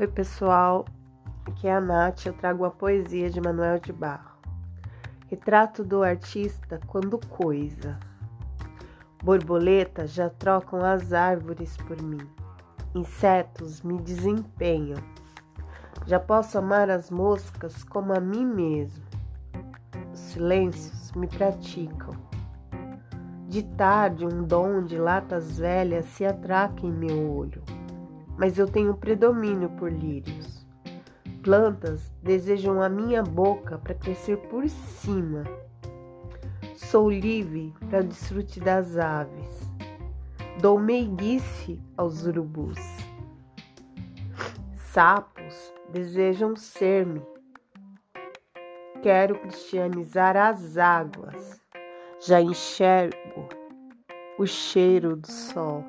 Oi, pessoal. Aqui é a Nath. Eu trago a poesia de Manuel de Barro. Retrato do artista quando coisa. Borboletas já trocam as árvores por mim. Insetos me desempenham. Já posso amar as moscas como a mim mesmo. Os silêncios me praticam. De tarde, um dom de latas velhas se atraca em meu olho mas eu tenho predomínio por lírios. Plantas desejam a minha boca para crescer por cima. Sou livre para desfrute das aves. Dou meiguice aos urubus. Sapos desejam ser-me. Quero cristianizar as águas. Já enxergo o cheiro do sol.